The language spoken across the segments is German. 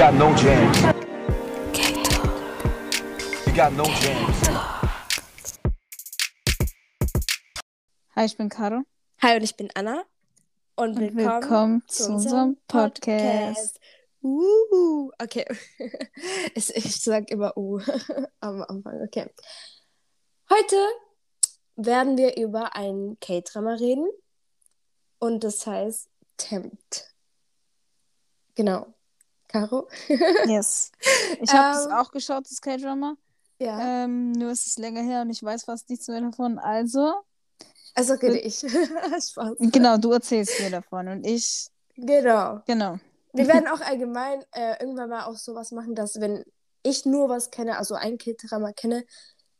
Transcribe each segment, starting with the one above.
got no jams. You got no jams. Hi, ich bin Caro. Hi, und ich bin Anna. Und Und willkommen, willkommen zu unserem Podcast. Uh, okay. Ich sag immer Uh am Anfang. Okay. Heute werden wir über ein K-Drama reden. Und das heißt Tempt. Genau. Caro? Yes. Ich habe es Ähm, auch geschaut, das K-Drama. Ja. Ähm, nur ist es länger her und ich weiß fast nichts mehr davon. Also, Also rede ich. Spaß. genau, du erzählst mir davon und ich, Genau. genau. Wir werden auch allgemein äh, irgendwann mal auch sowas machen, dass wenn ich nur was kenne, also ein K-Drama kenne,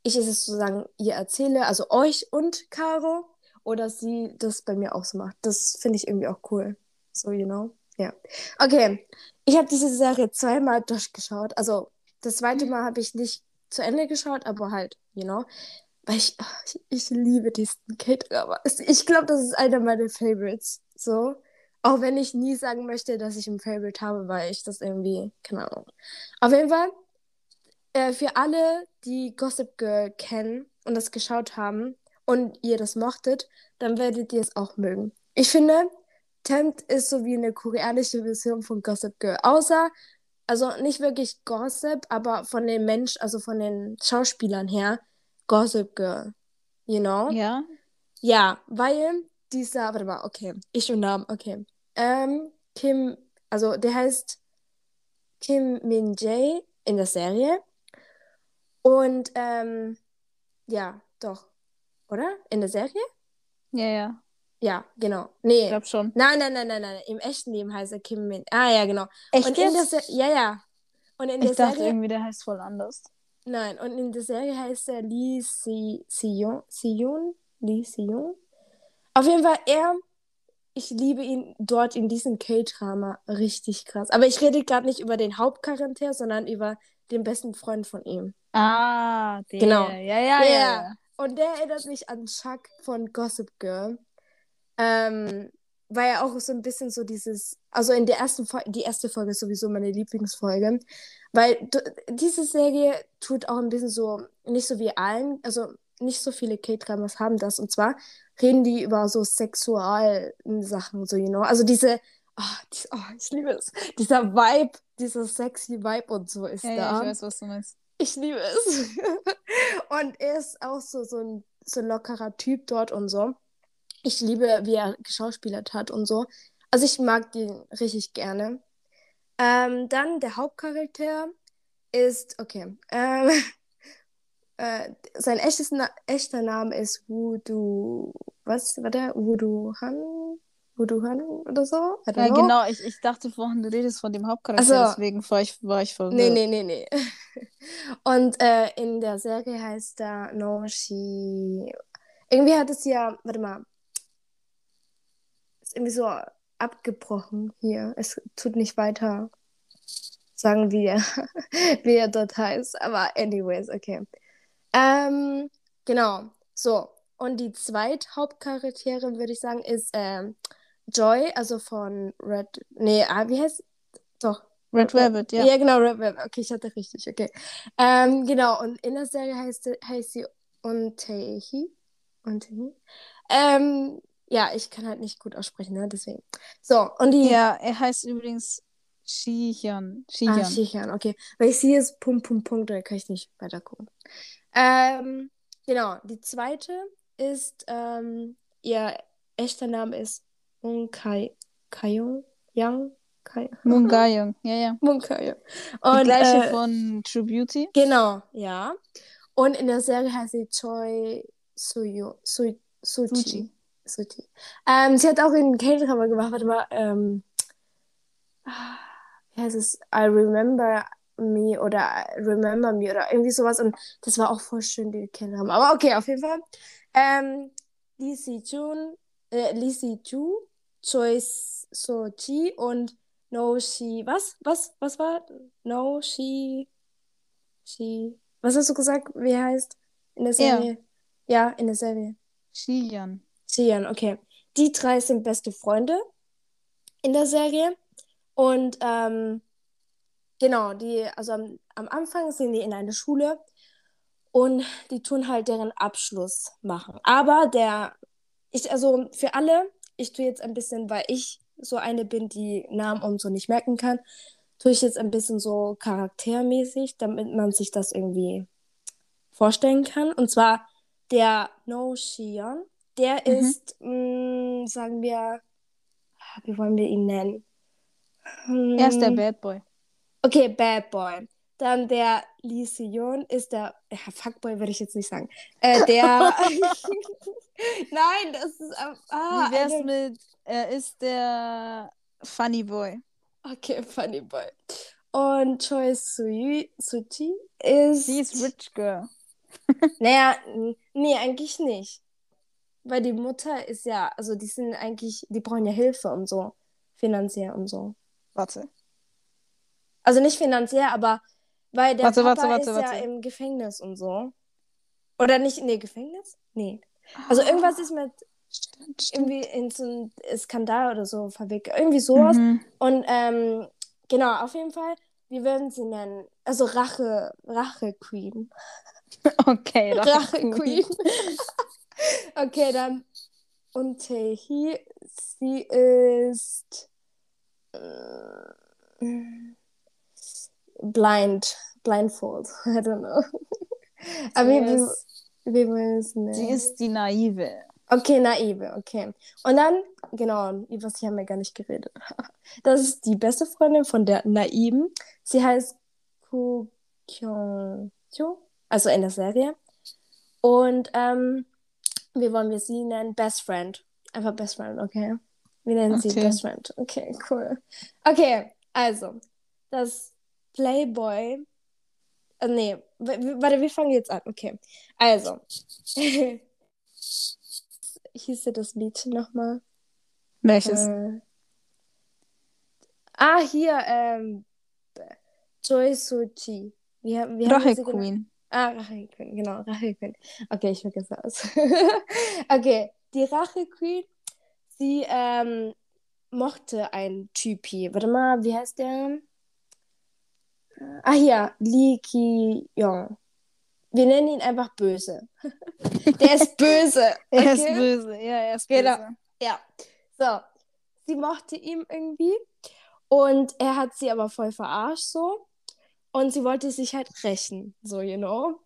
ich es sozusagen ihr erzähle, also euch und Caro, oder sie das bei mir auch so macht. Das finde ich irgendwie auch cool. So, you know? Ja. Okay. Ich habe diese Serie zweimal durchgeschaut. Also, das zweite Mal habe ich nicht zu Ende geschaut, aber halt, you know? Weil ich, ach, ich, ich liebe diesen K-Drama. Ich glaube, das ist einer meiner Favorites. So. Auch wenn ich nie sagen möchte, dass ich ein Favorite habe, weil ich das irgendwie, keine Ahnung. Auf jeden Fall, äh, für alle, die Gossip Girl kennen und das geschaut haben und ihr das mochtet, dann werdet ihr es auch mögen. Ich finde, Tempt ist so wie eine koreanische Version von Gossip Girl. Außer, also nicht wirklich Gossip, aber von den Mensch, also von den Schauspielern her, Gossip Girl. You know? Ja? Ja, weil dieser, warte mal, okay, ich und Namen, okay. Ähm, Kim, also der heißt Kim Min Jae in der Serie. Und, ähm, ja, doch, oder? In der Serie? Ja, ja. Ja, genau. Nee. Ich glaube schon. Nein, nein, nein, nein, nein. Im echten Leben heißt er Kim Min. Ah, ja, genau. Echt und in der? Se ja, ja. Und in der Ich dachte Serie. irgendwie, der heißt voll anders. Nein, und in der Serie heißt er Lee Si Sion. Sion? Lee Sion? Auf jeden Fall, er, ich liebe ihn dort in diesem K-Drama richtig krass. Aber ich rede gerade nicht über den Hauptcharakter, sondern über den besten Freund von ihm. Ah, der. Genau. Ja, ja, ja. Ja. ja. Und der erinnert mich an Chuck von Gossip Girl. Ähm, weil er auch so ein bisschen so dieses, also in der ersten Folge, die erste Folge ist sowieso meine Lieblingsfolge, weil diese Serie tut auch ein bisschen so, nicht so wie allen, also nicht so viele K-Dramas haben das, und zwar reden die über so Sexualsachen, so, you know, also diese, oh, dies- oh, ich liebe es, dieser Vibe, dieser sexy Vibe und so ist Ja, da. ja, ich weiß, was du meinst. Ich liebe es. und er ist auch so, so, ein, so ein lockerer Typ dort und so. Ich liebe, wie er geschauspielert hat und so. Also ich mag den richtig gerne. Ähm, dann der Hauptcharakter ist, okay, ähm, äh, sein echtes Na echter Name ist Wudu, was war der? Wudu Han? Wudu Han oder so? Ja, know. genau. Ich, ich dachte vorhin, du redest von dem Hauptcharakter, Ach so. deswegen war ich, war ich verwirrt. Nee, nee, nee, nee. Und äh, in der Serie heißt er No She. Irgendwie hat es ja, warte mal, ist irgendwie so abgebrochen hier. Es tut nicht weiter sagen, wie er, wie er dort heißt. Aber anyways, okay. Ähm, genau. So. Und die Zweithauptcharakterin, würde ich sagen, ist ähm, Joy, also von Red. Nee, ah, wie heißt. Doch, Red Velvet, ja. ja, genau, Red Velvet. Okay, ich hatte richtig, okay. Ähm, genau, und in der Serie heißt, sie- heißt sie Untehi. Untehi. Ähm, ja, ich kann halt nicht gut aussprechen, ne, deswegen. So, und die. Ja, er heißt übrigens Shihyun. Ah, Shihyun. Shihan, okay. Weil ich sehe es Punkt, Punkt, Punkt, dann kann ich nicht weiter gucken. Ähm, genau, die zweite ist, ähm, ihr echter Name ist Munkai Kayong Yang Kai Moon Ga-young. Ja, ja. Munkai. Die Und, gleiche äh, von True Beauty. Genau, ja. Und in der Serie heißt sie Choi Suyo, Su, Suchi. Suchi. Suchi. Ähm, sie hat auch in K-Drama gemacht, warte mal, ähm, wie heißt es? I Remember Me oder I Remember Me oder irgendwie sowas. Und das war auch voll schön, die K-Drama. Aber okay, auf jeden Fall. Ähm, Lee Si-jun, äh, Lee Si-ju, Choi So-chi und No She, was? Was? Was war? No She, She, was hast du gesagt, wie heißt in der Er. Serie? Ja, in der Serie. Shihyun. Sian, okay. Die drei sind beste Freunde in der Serie. Und ähm, genau, die, also am, am Anfang sind die in einer Schule und die tun halt deren Abschluss machen. Aber der, ich, also für alle, ich tue jetzt ein bisschen, weil ich so eine bin, die Namen und so nicht merken kann, tue ich jetzt ein bisschen so charaktermäßig, damit man sich das irgendwie vorstellen kann. Und zwar der No Shion, der Mhm. ist, mh, sagen wir, wie wollen wir ihn nennen? Er ist der Hm, Bad Boy. Okay, Bad Boy. Dann der Lee Seon ist der, ja, Fuckboy würde ich jetzt nicht sagen. Äh, der, nein, das ist, ah, Wie wär's eine- mit, er ist der Funny Boy. okay, Funny Boy. Und Choi Suji ist, Sie ist Rich Girl. naja, nee, eigentlich nicht. Weil die Mutter ist ja, also die sind eigentlich, die brauchen ja Hilfe und so, finanziell und so. Warte. Also nicht finanziell, aber weil der Warte, Papa warte, warte, ist warte. ja im Gefängnis und so. Oder nicht, nee, Gefängnis? Nee. Also irgendwas ist mit Stimmt, stimmt. irgendwie in so ein Skandal oder so verwickelt. Irgendwie sowas. Mhm. Und ähm, genau, auf jeden Fall, wie würden sie nennen? Also Rache, Rache Queen. Okay, Rache Queen. okay, dann. Und Taehi, sie ist äh, blind, blindfold. I don't know. Aber wollen wir es nennen? Sie ist die Naive. Okay, naive, okay. Und dann, genau, über sie haben wir gar nicht geredet. Das ist die beste Freundin von der Naiven. Sie heißt Ku Kyung also in der Serie. Und ähm, wie wollen wir sie nennen? Best Friend. Einfach Best Friend, okay. Wir nennen sie Okay. Best Friend. Okay, cool. Okay, also, das Playboy. Äh, nee, warte, wir fangen jetzt an. Okay, also. hieß ja das Lied nochmal? Welches? Äh, ah, hier, ähm, Choi Suchi. Wie, wie sie genannt? Queen. Ah, Rache Queen, genau, Rache Queen. Okay, ich vergesse das. okay, die Rache Queen, sie ähm, mochte einen Typi. Warte mal, wie heißt der? Ah, hier, Lee Ki-yong. Wir nennen ihn einfach böse. der ist böse. Er ist okay? böse. Ja, er ist Genau. böse. Ja. So. Sie mochte ihn irgendwie. Und er hat sie aber voll verarscht so. Und sie wollte sich halt rächen. So, you know.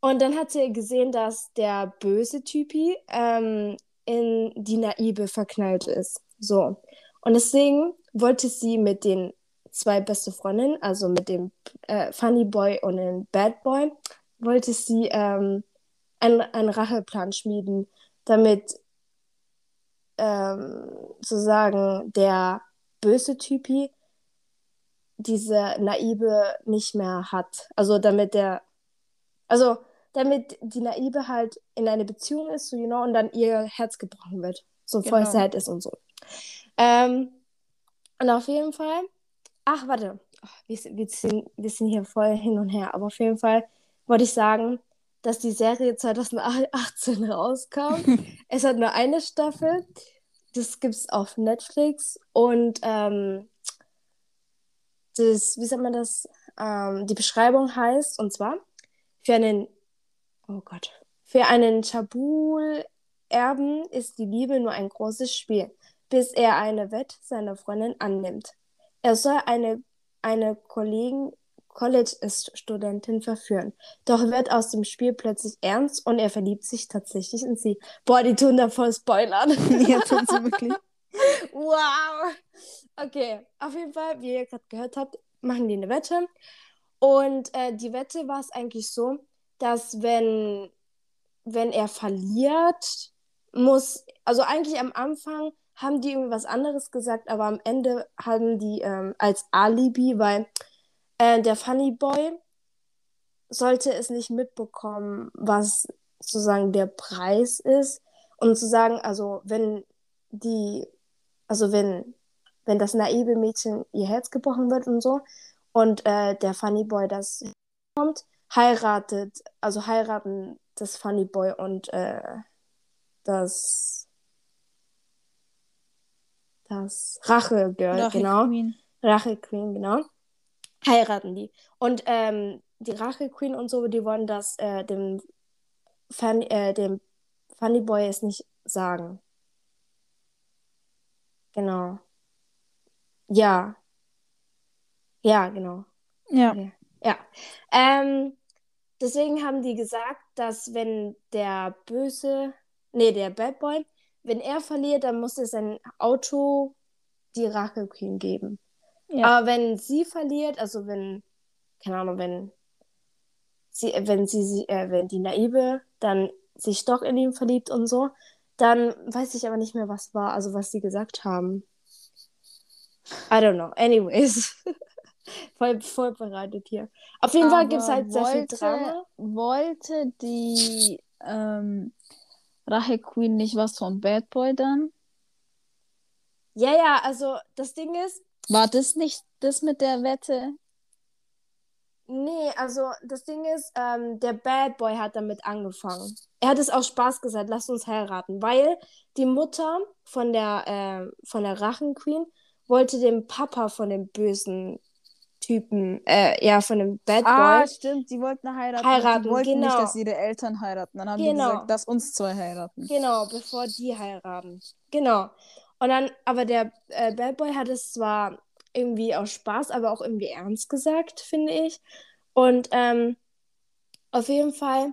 Und dann hat sie gesehen, dass der böse Typi ähm, in die Naive verknallt ist. So. Und deswegen wollte sie mit den zwei beste Freundinnen, also mit dem äh, Funny Boy und dem Bad Boy, wollte sie ähm, einen, einen Racheplan schmieden, damit ähm, sozusagen der böse Typi diese Naive nicht mehr hat. Also damit der, also damit die Naive halt in eine Beziehung ist, so, you know, und dann ihr Herz gebrochen wird. So voll Genau. sad ist und so. Ähm, und auf jeden Fall, ach, warte, Ach, wir, sind- wir, sind, wir sind hier voll hin und her, aber auf jeden Fall wollte ich sagen, dass die Serie 2018 rauskam. es hat nur eine Staffel. Das gibt's auf Netflix. Und ähm, das, wie sagt man das? Ähm, die Beschreibung heißt, und zwar, für einen, oh Gott, für einen Chabul-Erben ist die Liebe nur ein großes Spiel, bis er eine Wette seiner Freundin annimmt. Er soll eine, eine Kollegen, College-Studentin verführen. Doch wird aus dem Spiel plötzlich ernst und er verliebt sich tatsächlich in sie. Boah, die tun da voll Spoilern. Ja, tun sie wirklich. Wow. Okay, auf jeden Fall, wie ihr gerade gehört habt, machen die eine Wette. Und äh, die Wette war es eigentlich so, dass wenn, wenn er verliert, muss, also eigentlich am Anfang haben die irgendwie was anderes gesagt, aber am Ende haben die ähm, als Alibi, weil äh, der Funny Boy sollte es nicht mitbekommen, was sozusagen der Preis ist. Und zu sagen, also wenn die, also wenn, wenn das naive Mädchen ihr Herz gebrochen wird und so und äh, der Funny Boy das kommt, heiratet, also heiraten das Funny Boy und äh, das das Rache Girl, Rache genau. Queen. Rache Queen, genau. heiraten die. Und ähm, die Rache Queen und so, die wollen das äh, dem, Fun, äh, dem Funny Boy es nicht sagen. Genau. Ja. Ja, genau. Ja. Okay. Ja. Ähm, deswegen haben die gesagt, dass wenn der böse, nee, der Bad Boy, wenn er verliert, dann muss er sein Auto die Rache Queen geben. Ja. Aber wenn sie verliert, also wenn, keine Ahnung, wenn sie, wenn sie, äh, wenn die Naive dann sich doch in ihn verliebt und so, dann weiß ich aber nicht mehr, was war, also was sie gesagt haben. I don't know. Anyways. voll vorbereitet hier. Auf jeden Fall gibt es Aber halt sehr viel wollte- Drama. Wollte die ähm, Rache Queen nicht was von Bad Boy dann? Ja, ja, also das Ding ist, War das nicht das mit der Wette? Nee, also das Ding ist, ähm, der Bad Boy hat damit angefangen. Er hat es aus Spaß gesagt, lasst uns heiraten, weil die Mutter von der, äh, von der Rachen-Queen wollte den Papa von dem bösen Typen, äh, ja, von dem Bad Boy. Ah, stimmt, die wollten heiraten. Heiraten, die wollten nicht, genau. dass ihre Eltern heiraten. Dann haben die Genau. gesagt, dass uns zwei heiraten. Genau, bevor die heiraten. Genau. Und dann, aber der äh, Bad Boy hat es zwar irgendwie aus Spaß, aber auch irgendwie ernst gesagt, finde ich. Und ähm, auf jeden Fall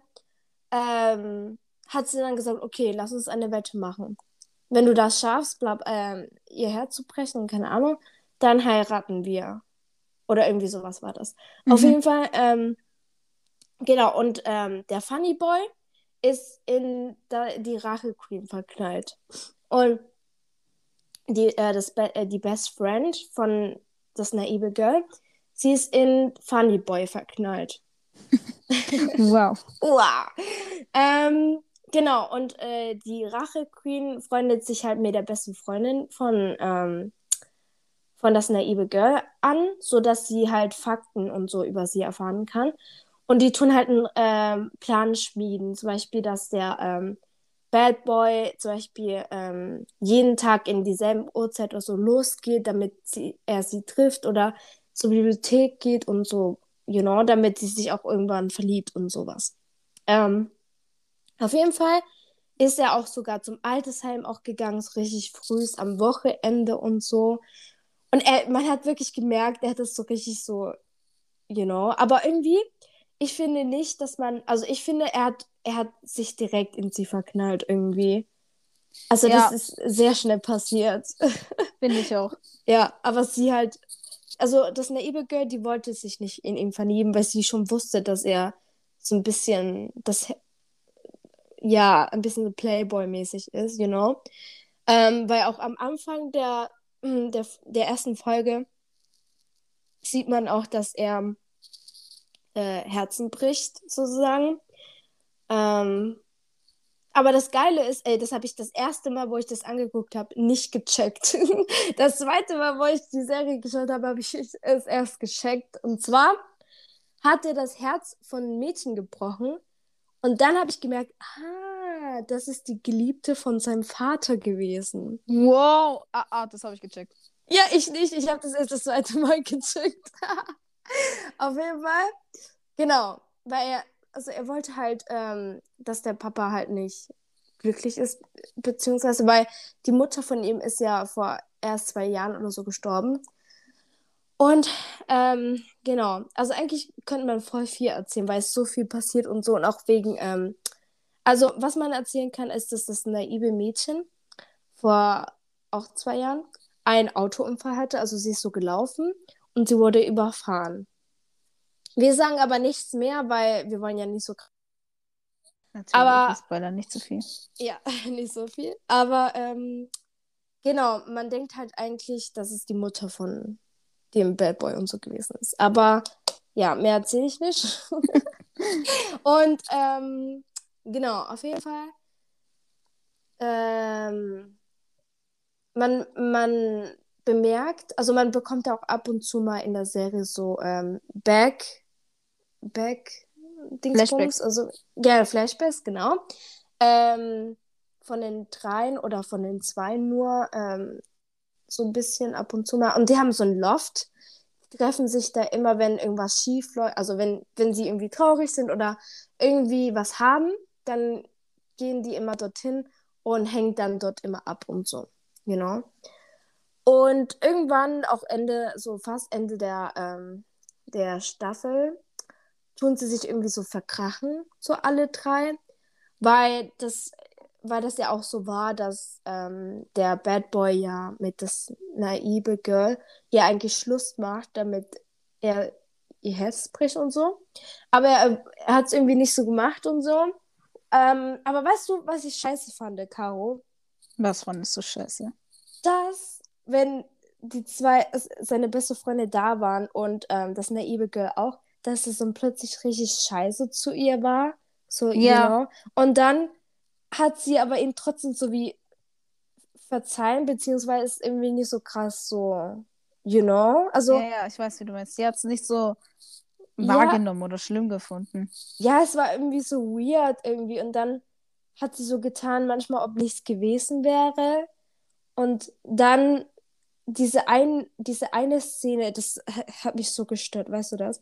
ähm, hat sie dann gesagt, okay, lass uns eine Wette machen. Wenn du das schaffst, bleib, ähm, ihr Herz zu brechen, keine Ahnung, dann heiraten wir. Oder irgendwie sowas war das. Auf Mhm. jeden Fall, ähm, genau, und ähm, der Funny Boy ist in da, die Rache Queen verknallt. Und die, äh, das Be äh, die Best Friend von das naive Girl, sie ist in Funny Boy verknallt. Wow. Uah. Ähm, genau, und äh, die Rache Queen freundet sich halt mit der besten Freundin von, ähm, von das naive Girl an, sodass sie halt Fakten und so über sie erfahren kann. Und die tun halt einen ähm, Plan schmieden, zum Beispiel, dass der ähm, Bad Boy zum Beispiel ähm, jeden Tag in dieselben Uhrzeit oder so losgeht, damit sie, er sie trifft oder zur Bibliothek geht und so, you know, damit sie sich auch irgendwann verliebt und sowas. Ähm, auf jeden Fall ist er auch sogar zum Altersheim auch gegangen, so richtig früh am Wochenende und so. Und er, man hat wirklich gemerkt, er hat das so richtig so, you know. Aber irgendwie, ich finde nicht, dass man, also ich finde, er hat, er hat sich direkt in sie verknallt irgendwie. Also Ja. das ist sehr schnell passiert. Finde ich auch. Ja, aber sie halt, also das naive Girl, die wollte sich nicht in ihn verlieben, weil sie schon wusste, dass er so ein bisschen, das, ja, ein bisschen Playboy-mäßig ist, you know. Ähm, weil auch am Anfang der, mm, der, der ersten Folge sieht man auch, dass er äh, Herzen bricht, sozusagen. Ähm, aber das Geile ist, ey, das habe ich das erste Mal, wo ich das angeguckt habe, nicht gecheckt. Das zweite Mal, wo ich die Serie geschaut habe, habe ich es erst gecheckt. Und zwar hat er das Herz von einem Mädchen gebrochen. Und dann habe ich gemerkt, ah, das ist die Geliebte von seinem Vater gewesen. Wow. Ah, ah das habe ich gecheckt. Ja, ich nicht. Ich habe das erst das zweite Mal gecheckt. Auf jeden Fall. Genau. Weil er, also er wollte halt, ähm, dass der Papa halt nicht glücklich ist, beziehungsweise weil die Mutter von ihm ist ja vor erst zwei Jahren oder so gestorben. Und ähm, genau, also eigentlich könnte man voll viel erzählen, weil es so viel passiert und so und auch wegen, ähm, also was man erzählen kann, ist, dass das naive Mädchen vor auch zwei Jahren einen Autounfall hatte, also sie ist so gelaufen und sie wurde überfahren. Wir sagen aber nichts mehr, weil wir wollen ja nicht so Natürlich, Aber- spoiler nicht zu viel. Ja, nicht so viel. Aber ähm, genau, man denkt halt eigentlich, dass es die Mutter von dem Bad Boy und so gewesen ist. Aber ja, mehr erzähle ich nicht. und ähm, genau, auf jeden Fall. Ähm, man, man bemerkt, also man bekommt auch ab und zu mal in der Serie so ähm, Back, Back, Dingsbums, Flashbacks. also ja, Flashbacks, genau. Ähm, von den dreien oder von den zwei nur ähm, so ein bisschen ab und zu mal. Und die haben so ein Loft. treffen sich da immer, wenn irgendwas schief läuft, also wenn, wenn sie irgendwie traurig sind oder irgendwie was haben, dann gehen die immer dorthin und hängen dann dort immer ab und so, you know. Und irgendwann, auch Ende, so fast Ende der, ähm, der Staffel, tun sie sich irgendwie so verkrachen, so alle drei, weil das, weil das ja auch so war, dass ähm, der Bad Boy ja mit das naive Girl ja eigentlich Schluss macht, damit er ihr Herz bricht und so. Aber er, er hat es irgendwie nicht so gemacht und so. Ähm, aber weißt du, was ich scheiße fand, Caro? Was fandest du scheiße? Dass, wenn die zwei, seine beste Freunde da waren und ähm, das naive Girl auch, dass es dann plötzlich richtig scheiße zu ihr war. So, Ja. you know? Und dann hat sie aber ihn trotzdem so wie verzeihen, beziehungsweise ist irgendwie nicht so krass so, you know? Also, ja, ja, ich weiß, wie du meinst. Sie hat es nicht so Ja. wahrgenommen oder schlimm gefunden. ja, es war irgendwie so weird irgendwie. Und dann hat sie so getan, manchmal, ob nichts gewesen wäre. Und dann diese, ein, diese eine Szene, das ha- hat mich so gestört, weißt du das?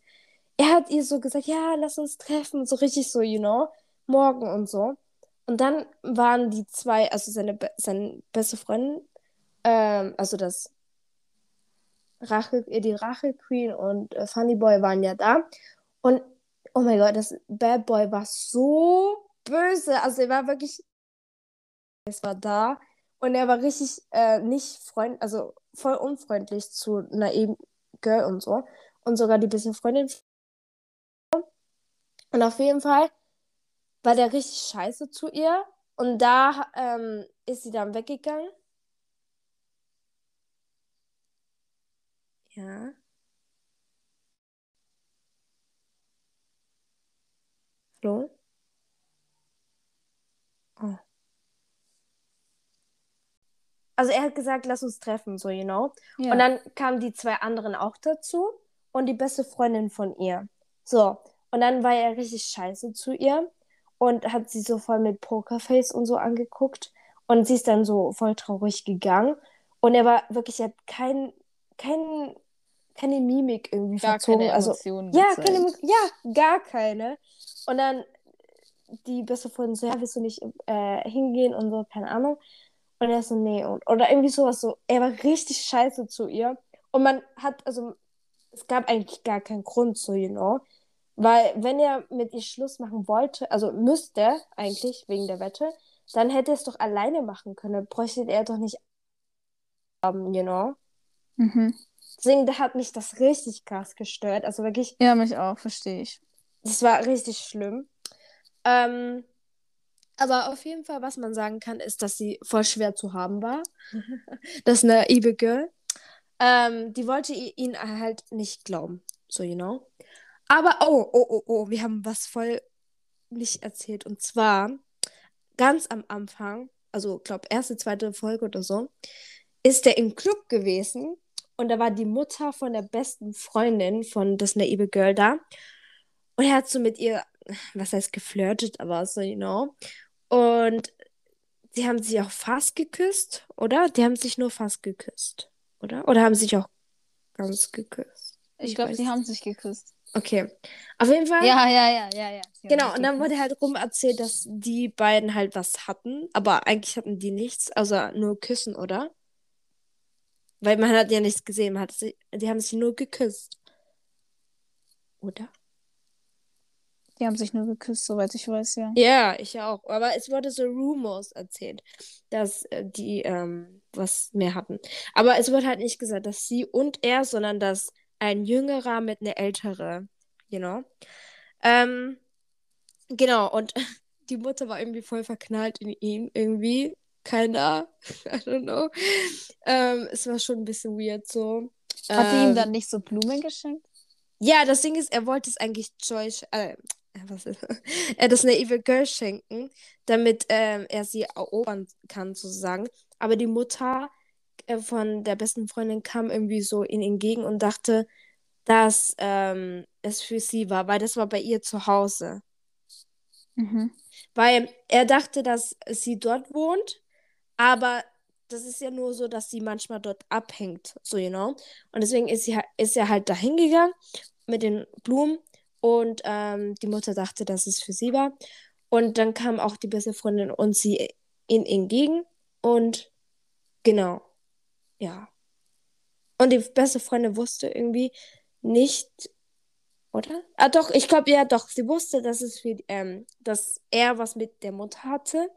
Er hat ihr so gesagt, ja, lass uns treffen, so richtig so, you know, morgen und so. Und dann waren die zwei, also seine, seine beste Freundin, ähm, also das Rache, äh, die Rache-Queen und äh, Funny Boy waren ja da. Und oh mein Gott, das Bad Boy war so böse. Also er war wirklich, es war da und er war richtig äh, nicht freund, also voll unfreundlich zu naiven Girl und so. Und sogar die beste Freundin. Und auf jeden Fall war der richtig scheiße zu ihr. Und da ähm, ist sie dann weggegangen. Ja. Hallo? Oh. Also er hat gesagt, lass uns treffen, so, you know. Ja. Und dann kamen die zwei anderen auch dazu und die beste Freundin von ihr. So, und dann war er richtig scheiße zu ihr und hat sie so voll mit Pokerface und so angeguckt und sie ist dann so voll traurig gegangen und er war wirklich, er hat kein, kein, keine Mimik irgendwie Gar verzogen. keine also, Emotionen ja, gezeigt. keine, ja, gar keine. Und dann die beste Freundin so, ja, willst du nicht äh, hingehen und so, keine Ahnung. Und er so, nee. Und, oder irgendwie sowas so. Er war richtig scheiße zu ihr. Und man hat, also, es gab eigentlich gar keinen Grund so, you know. Weil, wenn er mit ihr Schluss machen wollte, also müsste eigentlich, wegen der Wette, dann hätte er es doch alleine machen können. Bräuchte er doch nicht haben, you know. Mhm. Deswegen da hat mich das richtig krass gestört. Also wirklich, Ja, mich auch, verstehe ich. das war richtig schlimm. Ähm, aber auf jeden Fall, was man sagen kann, ist, dass sie voll schwer zu haben war. das naive Girl. Ähm, die wollte ihn halt nicht glauben. So, you know. Aber, oh, oh, oh, oh, wir haben was voll nicht erzählt. Und zwar, ganz am Anfang, also, glaube erste, zweite Folge oder so, ist er im Club gewesen. Und da war die Mutter von der besten Freundin von das naive Girl da. Und er hat so mit ihr, was heißt geflirtet, aber so, you know. Und sie haben sich auch fast geküsst, oder? Die haben sich nur fast geküsst, oder? Oder haben sich auch ganz geküsst? Ich glaube, weiß sie haben sich geküsst. Okay. Auf jeden Fall. Ja, ja, ja, ja, ja. Genau, und dann wurde halt rum erzählt, dass die beiden halt was hatten, aber eigentlich hatten die nichts, also nur Küssen, oder? Weil man hat ja nichts gesehen, man hat sie, die haben sich nur geküsst. Oder? Die haben sich nur geküsst, soweit ich weiß, ja. Ja, ich auch. Aber es wurde so Rumors erzählt, dass äh, die ähm, was mehr hatten. Aber es wurde halt nicht gesagt, dass sie und er, sondern dass ein Jüngerer mit einer ältere, you know. Ähm, genau, und die Mutter war irgendwie voll verknallt in ihn, irgendwie. Keiner. I don't know. Ähm, es war schon ein bisschen weird so. Hat die ihm Ähm, dann nicht so Blumen geschenkt? ja, das Ding ist, er wollte es eigentlich Joy, sch- äh, was ist, äh, das naive Girl schenken, damit ähm, er sie erobern kann, sozusagen. Aber die Mutter von der besten Freundin kam irgendwie so in ihn entgegen und dachte, dass ähm, es für sie war, weil das war bei ihr zu Hause. Mhm. Weil er dachte, dass sie dort wohnt, aber das ist ja nur so, dass sie manchmal dort abhängt, so, you know. Und deswegen ist, sie, ist er halt da hingegangen mit den Blumen und ähm, die Mutter dachte, dass es für sie war. Und dann kam auch die beste Freundin und sie ihm entgegen und genau, ja. Und die beste Freundin wusste irgendwie nicht, oder? Ah, doch, ich glaube, ja, doch. Sie wusste, dass es für, ähm, dass er was mit der Mutter hatte.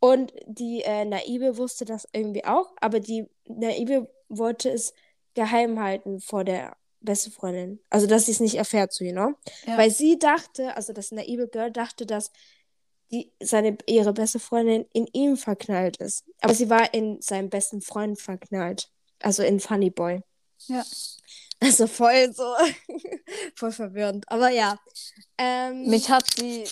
Und die äh, Naive wusste das irgendwie auch, aber die Naive wollte es geheim halten vor der beste Freundin. Also, dass sie es nicht erfährt, so, you know? Ja. Weil sie dachte, also das naive Girl dachte, dass die, seine, ihre beste Freundin in ihm verknallt ist. Aber sie war in seinen besten Freund verknallt. Also in Funny Boy. Ja. Also voll so, voll verwirrend. Aber ja. Ähm, Mich hat die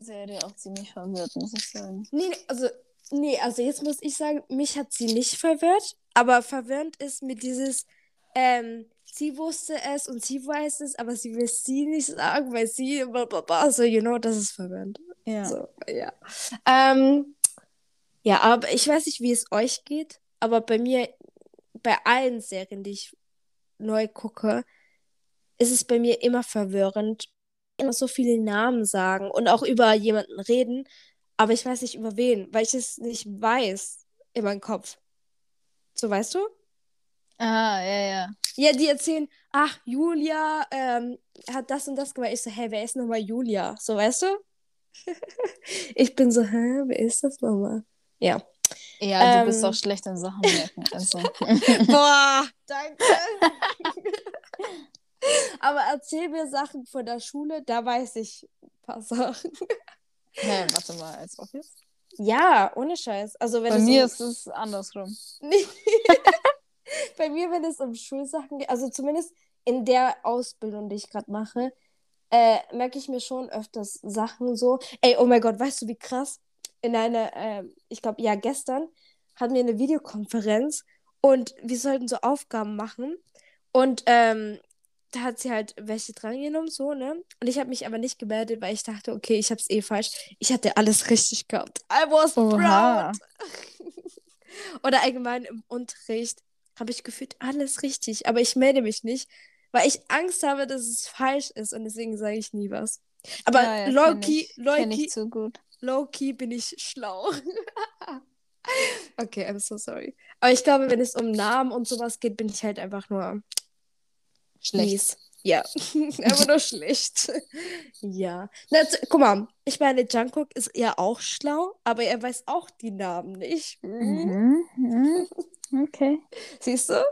Serie auch ziemlich verwirrt, muss ich sagen. Nee, also, nee, also jetzt muss ich sagen, mich hat sie nicht verwirrt, aber verwirrend ist mir dieses, ähm, sie wusste es und sie weiß es, aber sie will sie nicht sagen, weil sie, blablabla, so, you know, das ist verwirrend. Ja. So, ja. Ähm, ja, aber ich weiß nicht, wie es euch geht, aber bei mir, bei allen Serien, die ich neu gucke, ist es bei mir immer verwirrend. Immer so viele Namen sagen und auch über jemanden reden, aber ich weiß nicht über wen, weil ich es nicht weiß in meinem Kopf. So, weißt du? Ah, ja, ja. Ja, die erzählen, ach, Julia ähm, hat das und das gemacht. Ich so, hä, wer ist nochmal Julia? So, weißt du? Ich bin so, hä, wer ist das nochmal? Ja. Ja, du bist Ähm. auch schlecht in Sachen merken. Also. Boah, danke. Aber erzähl mir Sachen von der Schule, da weiß ich ein paar Sachen. Hä, warte mal, als ob jetzt? Ja, ohne Scheiß. Also wenn Bei mir um, ist es andersrum. Bei mir, wenn es um Schulsachen geht, also zumindest in der Ausbildung, die ich gerade mache, äh, merke ich mir schon öfters Sachen so. Ey, oh mein Gott, weißt du, wie krass? In einer, äh, ich glaube, ja, gestern hatten wir eine Videokonferenz und wir sollten so Aufgaben machen. Und ähm, da hat sie halt welche drangenommen, so, ne? Und ich habe mich aber nicht gemeldet, weil ich dachte, okay, ich habe es eh falsch. Ich hatte alles richtig gehabt. I was Oha. proud. Oder allgemein im Unterricht habe ich gefühlt alles richtig, aber ich melde mich nicht, weil ich Angst habe, dass es falsch ist und deswegen sage ich nie was. Aber ja, ja, zu gut. low-key bin ich schlau. okay, I'm so sorry. Aber ich glaube, wenn es um Namen und sowas geht, bin ich halt einfach nur Schlecht. mies. Ja, einfach nur schlecht. ja. Na, z- guck mal, ich meine, Jungkook ist ja auch schlau, aber er weiß auch die Namen nicht. Mhm. Mhm. Okay. Siehst du?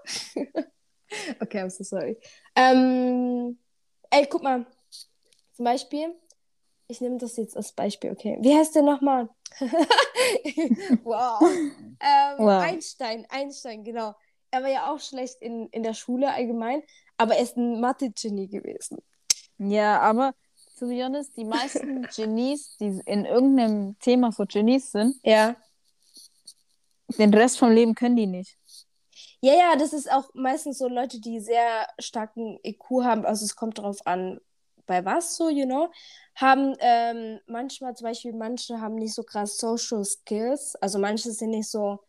okay, I'm so sorry. Ähm, ey, guck mal. Zum Beispiel, ich nehme das jetzt als Beispiel, okay. Wie heißt der nochmal? wow. Ähm, Wow. Einstein, Einstein, genau. Er war ja auch schlecht in, in der Schule allgemein, aber er ist ein Mathe-Genie gewesen. Ja, aber to be honest, die meisten Genies, die in irgendeinem Thema so Genies sind, Ja. den Rest vom Leben können die nicht. Ja, ja, das ist auch meistens so Leute, die sehr starken IQ haben. Also es kommt darauf an, bei was so, you know. Haben ähm, manchmal, zum Beispiel, manche haben nicht so krass Social Skills. Also manche sind nicht so,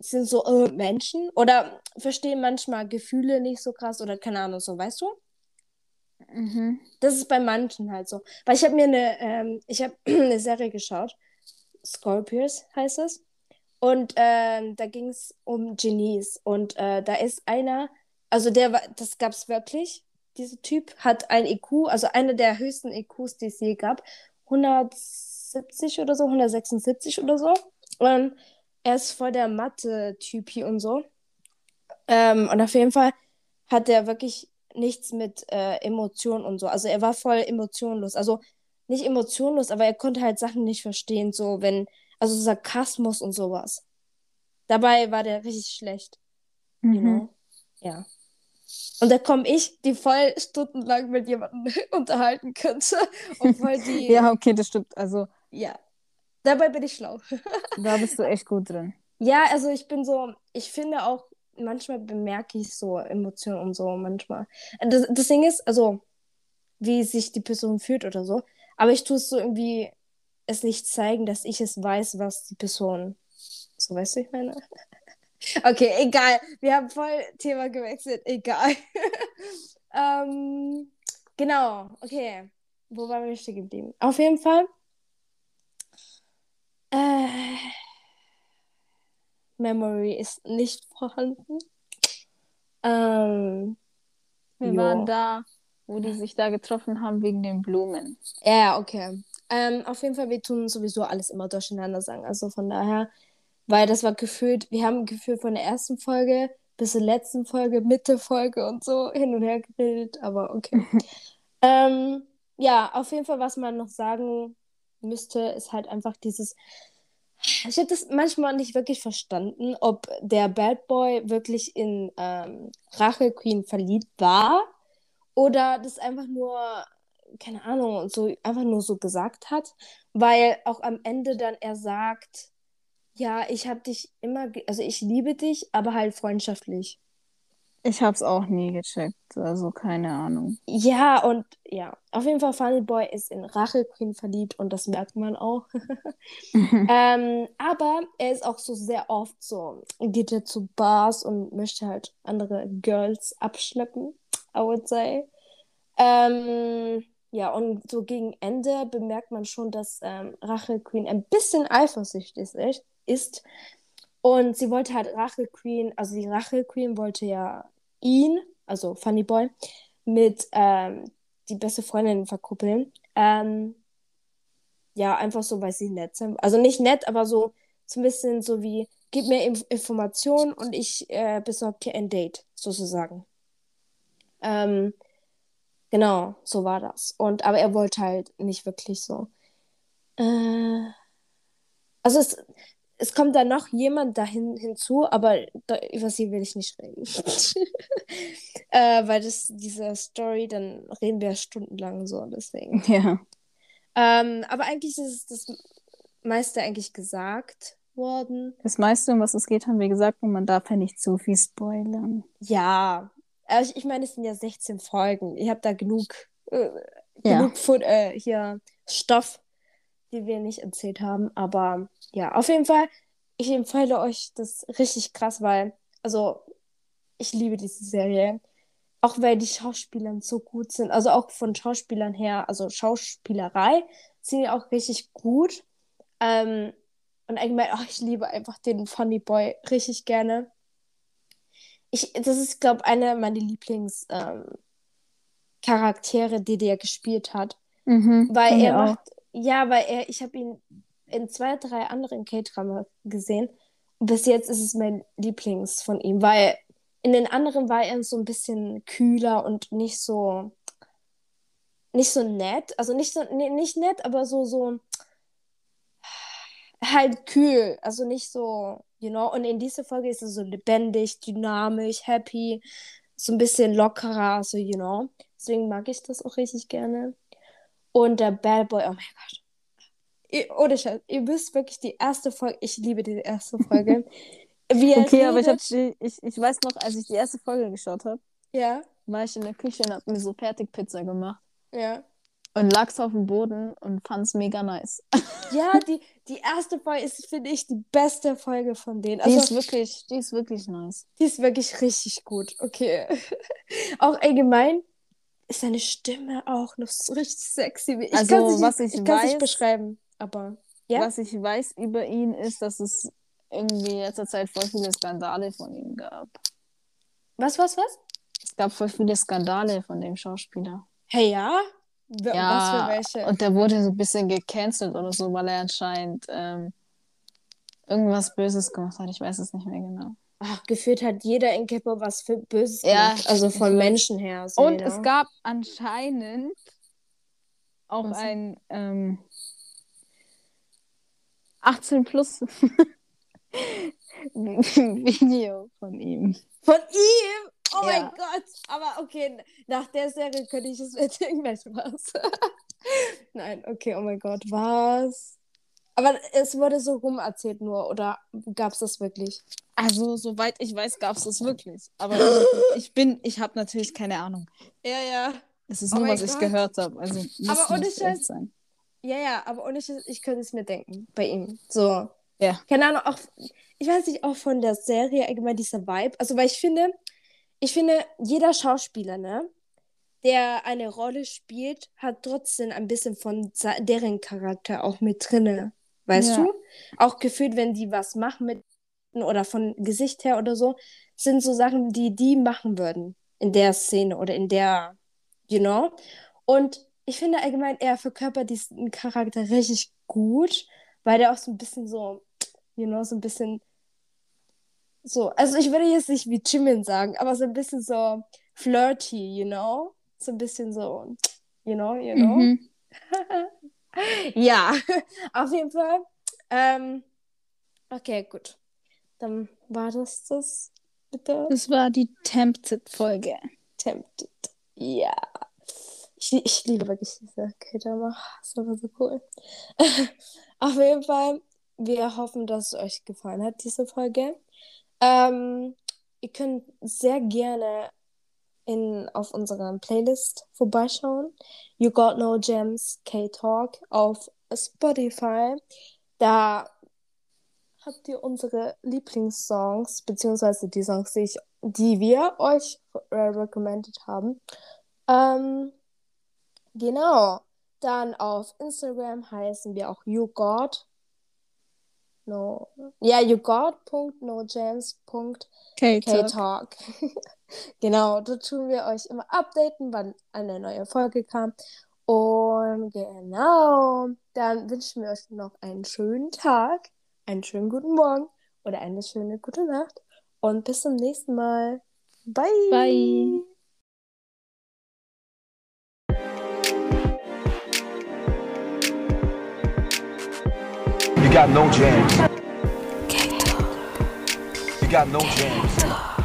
sind so äh, Menschen oder verstehen manchmal Gefühle nicht so krass oder keine Ahnung, so, weißt du? Mhm. Das ist bei manchen halt so. Weil ich habe mir eine, ähm, ich habe eine Serie geschaut. Scorpius heißt es. Und ähm, da ging es um Genies. Und äh, da ist einer, also der war, das gab es wirklich. Dieser Typ hat ein IQ, also einer der höchsten IQs, die es je gab. 170 oder so, 176 oder so. Und er ist voll der Mathe-Typi und so. Ähm, und auf jeden Fall hat er wirklich nichts mit äh, Emotionen und so. Also er war voll emotionlos. Also nicht emotionlos, aber er konnte halt Sachen nicht verstehen, so wenn, also Sarkasmus und sowas. Dabei war der richtig schlecht, you Mhm. know? Ja. Und da komme ich, die voll stundenlang mit jemandem unterhalten könnte. Und voll die. Ja, okay, das stimmt. Also, ja. Dabei bin ich schlau. da bist du echt gut drin. Ja, also ich bin so, ich finde auch, manchmal bemerke ich so Emotionen und so manchmal. Das, das Ding ist, also, wie sich die Person fühlt oder so, aber ich tue es so irgendwie, es nicht zeigen, dass ich es weiß, was die Person So, weißt du, ich meine? Okay, egal. Wir haben voll Thema gewechselt. Egal. ähm, genau, okay. Wo waren wir stehen geblieben? Auf jeden Fall. Äh, Memory ist nicht vorhanden. Ähm, Wir Ja. waren da, wo die sich da getroffen haben wegen den Blumen. ja, ja, okay. Ähm, auf jeden Fall, wir tun sowieso alles immer durcheinander sagen. Also von daher, weil das war gefühlt, wir haben gefühlt von der ersten Folge bis zur letzten Folge, Mitte Folge und so hin und her geredet, aber okay. ähm, ja, auf jeden Fall, was man noch sagen müsste, ist halt einfach dieses. Ich habe das manchmal nicht wirklich verstanden, ob der Bad Boy wirklich in ähm, Rache Queen verliebt war oder das einfach nur, keine Ahnung, so einfach nur so gesagt hat, weil auch am Ende dann er sagt, ja, ich habe dich immer, also ich liebe dich, aber halt freundschaftlich. Ich hab's auch nie gecheckt, also keine Ahnung. Ja, und ja, auf jeden Fall Funny Boy ist in Rache Queen verliebt und das merkt man auch. ähm, aber er ist auch so sehr oft so, geht er zu Bars und möchte halt andere Girls abschleppen, I would say. Ähm, ja, und so gegen Ende bemerkt man schon, dass ähm, Rache Queen ein bisschen eifersüchtig ist, ist. Und sie wollte halt Rache Queen, also die Rache Queen wollte ja ihn, also Funny Boy, mit ähm, die beste Freundin verkuppeln. Ähm, ja, einfach so, weil sie nett sind. Also nicht nett, aber so, so ein bisschen so wie, gib mir Inf Informationen und ich äh, besorge dir ein Date, sozusagen. Ähm, genau, so war das. Und, aber er wollte halt nicht wirklich so. Äh, also es, es kommt da noch jemand dahin hinzu, aber da, über sie will ich nicht reden. äh, weil das, diese Story, dann reden wir stundenlang so, deswegen. Ja. Ähm, aber eigentlich ist das meiste eigentlich gesagt worden. Das meiste, um was es geht, haben wir gesagt, und man darf ja nicht zu viel spoilern. Ja, also ich, ich meine, es sind ja 16 Folgen. Ihr habt da genug, äh, Ja. genug Food, äh, hier Stoff, die wir nicht erzählt haben. Aber ja, auf jeden Fall, ich empfehle euch das richtig krass, weil, also, ich liebe diese Serie. Auch weil die Schauspieler so gut sind. Also auch von Schauspielern her, also Schauspielerei, sind die auch richtig gut. Ähm, und allgemein, oh, ich liebe einfach den Funny Boy richtig gerne. Ich, das ist, glaube ich, einer meiner Lieblingscharaktere, ähm, die der gespielt hat. Mhm. Weil er auch. macht, ja, weil er, ich habe ihn in zwei, drei anderen K-Drama gesehen. Und bis jetzt ist es mein Lieblings von ihm, weil in den anderen war er so ein bisschen kühler und nicht so, nicht so nett. Also nicht so, nee, nicht nett, aber so, so, halt kühl. Also nicht so, you know. Und in dieser Folge ist er so lebendig, dynamisch, happy, so ein bisschen lockerer, so, you know. Deswegen mag ich das auch richtig gerne. Und der Bad Boy, oh mein Gott. Ihr, ohne Scheiß, ihr wisst wirklich die erste Folge, ich liebe die erste Folge. Wie er Okay, aber ich, hab, redet. die- ich, ich weiß noch, als ich die erste Folge geschaut habe, Ja, war ich in der Küche und hab mir so Fertigpizza gemacht. ja. Und lag's auf dem Boden und fand's mega nice. Ja, die, die erste Folge ist, finde ich, die beste Folge von denen. Die Also, ist wirklich, die ist wirklich nice. die ist wirklich richtig gut. Okay. auch allgemein ist seine Stimme auch noch so richtig sexy. Ich Also, kann's nicht, was ich ich kann's nicht weiß- beschreiben, aber ja. Was ich weiß über ihn ist, dass es irgendwie in letzter Zeit voll viele Skandale von ihm gab. Was, was, was? Es gab voll viele Skandale von dem Schauspieler. Hey, ja? Ja, Was für welche? und der wurde so ein bisschen gecancelt oder so, weil er anscheinend ähm, irgendwas Böses gemacht hat. Ich weiß es nicht mehr genau. Ach, gefühlt hat jeder in K-Pop was für Böses Ja, gemacht. Also von. Menschen her. So, Und you es gab anscheinend auch Was? ein ähm, 18 plus Video von ihm. Von ihm? Oh mein Ja. Gott. Aber okay, nach der Serie könnte ich es mit irgendwelch was. Nein, okay, oh mein Gott, was? Aber es wurde so rum erzählt nur, oder gab es das wirklich? Also, soweit ich weiß, gab es das wirklich. Aber ich, ich bin, ich habe natürlich keine Ahnung. Ja, ja. Es ist Oh nur, mein was ich Gott. gehört habe. Also, muss Aber ohne nicht Scheiß- sein. Ja, ja, aber ohne Scheiß, ich könnte es mir denken bei ihm. So. Ja. Keine Ahnung, auch. ich weiß nicht, auch von der Serie allgemein dieser Vibe. Also, weil ich finde, ich finde, jeder Schauspieler, ne, der eine Rolle spielt, hat trotzdem ein bisschen von deren Charakter auch mit drinne. Weißt Ja. du? Auch gefühlt, wenn die was machen mit oder von Gesicht her oder so, sind so Sachen, die die machen würden in der Szene oder in der, you know? Und ich finde allgemein, er verkörpert diesen Charakter richtig gut, weil der auch so ein bisschen so, you know, so ein bisschen so, also ich würde jetzt nicht wie Jimin sagen, aber so ein bisschen so flirty, you know? So ein bisschen so, you know, you know? Mhm. Ja, auf jeden Fall. Ähm, okay, gut. Dann war das das mit der Das war die Tempted-Folge. Tempted. Ja. Ich, ich liebe wirklich diese K-Drama. Das einfach so cool. auf jeden Fall, wir hoffen, dass es euch gefallen hat, diese Folge. Ähm, ihr könnt sehr gerne in, auf unserer Playlist vorbeischauen. You Got No Gems K-Talk auf Spotify. Da habt ihr unsere Lieblingssongs, beziehungsweise die Songs, die, ich, die wir euch äh, recommended haben. Ähm, genau. Dann auf Instagram heißen wir auch YouGod. No. Ja, YouGod.nojams.k K-Talk. Talk. genau, da tun wir euch immer updaten, wann eine neue Folge kam. Und genau, dann wünschen wir euch noch einen schönen Tag, einen schönen guten Morgen oder eine schöne gute Nacht. Und bis zum nächsten Mal. Bye. Bye. Got no jams. You got no jams.